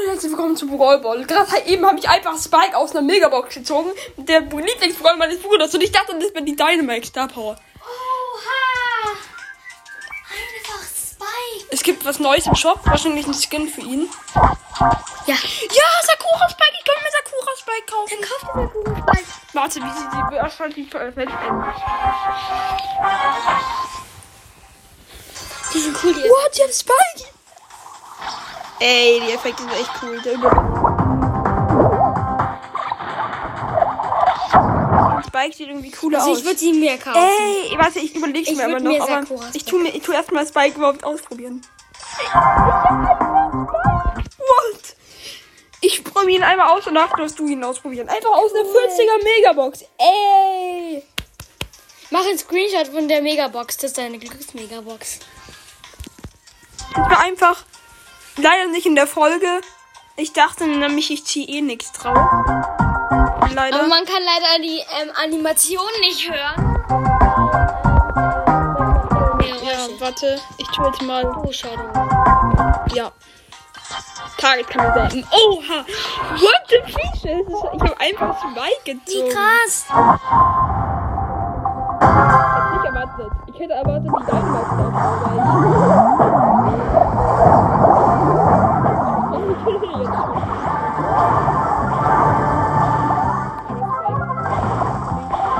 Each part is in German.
und herzlich willkommen zu Brawl Ball. Gerade halt eben habe ich einfach Spike aus einer Megabox gezogen. Der Lieblingsbrawler meines Bruders. Und ich dachte, das wäre die Dynamite Star Power. Oha! Einfach Spike. Es gibt was Neues im Shop. Wahrscheinlich ein Skin für ihn. Ja. Ja, Sakura Spike. Ich kann mir Sakura Spike kaufen. Dann kauft ihr mir guten Spike. Warte, wie sieht die wahrscheinlich veröffentlicht Die sind cool, die What? Die hat Spike. Ey, die Effekte sind echt cool. Spike sieht irgendwie cooler Also aus. ich würde sie mir kaufen. Ey, warte, ich überleg's Ich mir aber würd noch. mir aber ich tu mir, ich tu erstmal Spike überhaupt ausprobieren. What? Ich probiere ihn einmal aus und danach darfst du ihn ausprobieren. Einfach aus einer 40er Megabox. Ey. Mach einen Screenshot von der Megabox. Das ist deine Glücksmegabox. Das war einfach leider nicht in der Folge. Ich dachte nämlich, ich ziehe eh nichts drauf. Leider. Aber man kann leider die ähm, Animation nicht hören. ja, warte. Ich tue jetzt mal. Oh, Shadow. Ja. Target kann man sagen. Oha! What the fish? Ich habe einfach zwei gezogen. Wie krass. hätte nicht erwartet. Ich hätte erwartet, die Dynamite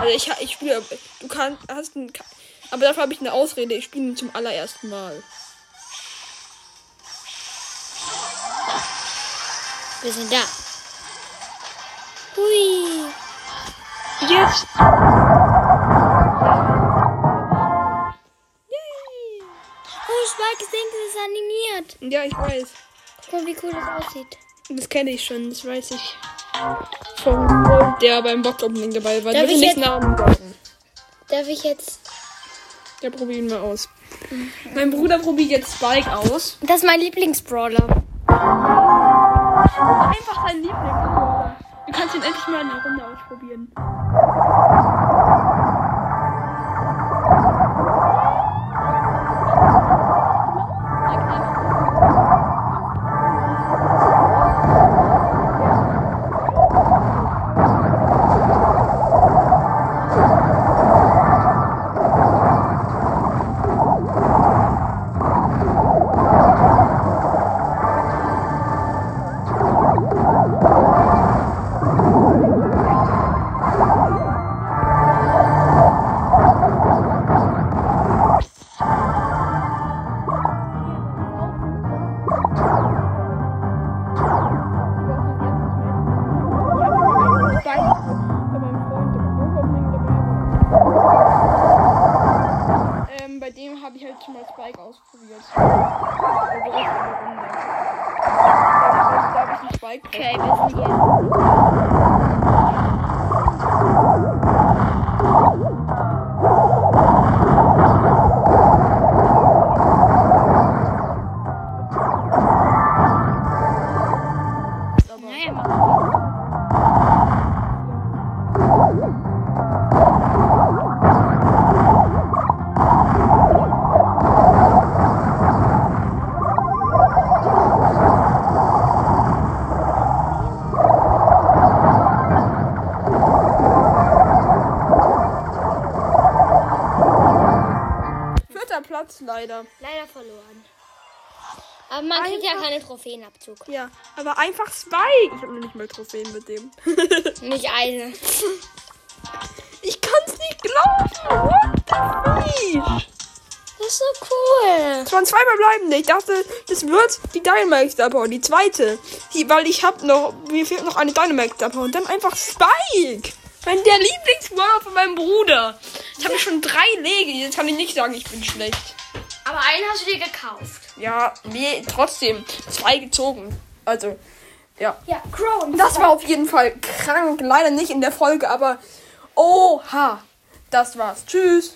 Also ich, ich spiele, du kannst, hast einen, aber dafür habe ich eine Ausrede. Ich spiele ihn zum allerersten Mal. Wir sind da. Hui. Jetzt. Oh, Spike ist denkt, es ist animiert. Ja, ich weiß. Guck mal, wie cool das aussieht. Das kenne ich schon, das weiß ich. Freund, der beim Bock-Opening dabei war. Darf ich nicht jetzt- Namen sagen. Darf ich jetzt... Der probieren wir aus. Mein Bruder probiert jetzt Spike aus. Das ist mein Lieblingsbrawler. Einfach dein Lieblingsbrawler. Du kannst ihn endlich mal in der Runde ausprobieren. Ich mal Spike ausprobiert. Also erst in der Runde. Da habe ich einen Spike. Okay, wir sind hier. Naja, mach Platz leider. Leider verloren. Aber man kriegt ja Einfach- keinen Trophäenabzug. Ja, aber einfach Spike. Ich habe nicht mal Trophäen mit dem. Nicht eine. ich kann's nicht glauben. What the fish? Das ist so cool. Es waren zwei verbleibende. Ich dachte, das wird die Dynamax Star Power, die zweite. Die, weil ich hab noch, mir fehlt noch eine Dynamax Star Power. Und dann einfach Spike. Mein, der Lieblingsbrawler von meinem Bruder. Ich habe schon drei Lege. Jetzt kann ich nicht sagen, ich bin schlecht. Aber einen hast du dir gekauft. Ja, nee, trotzdem. Zwei gezogen. Also, ja. Ja, Crow. Das war auf jeden Fall krank. Leider nicht in der Folge, aber oha. Das war's. Tschüss.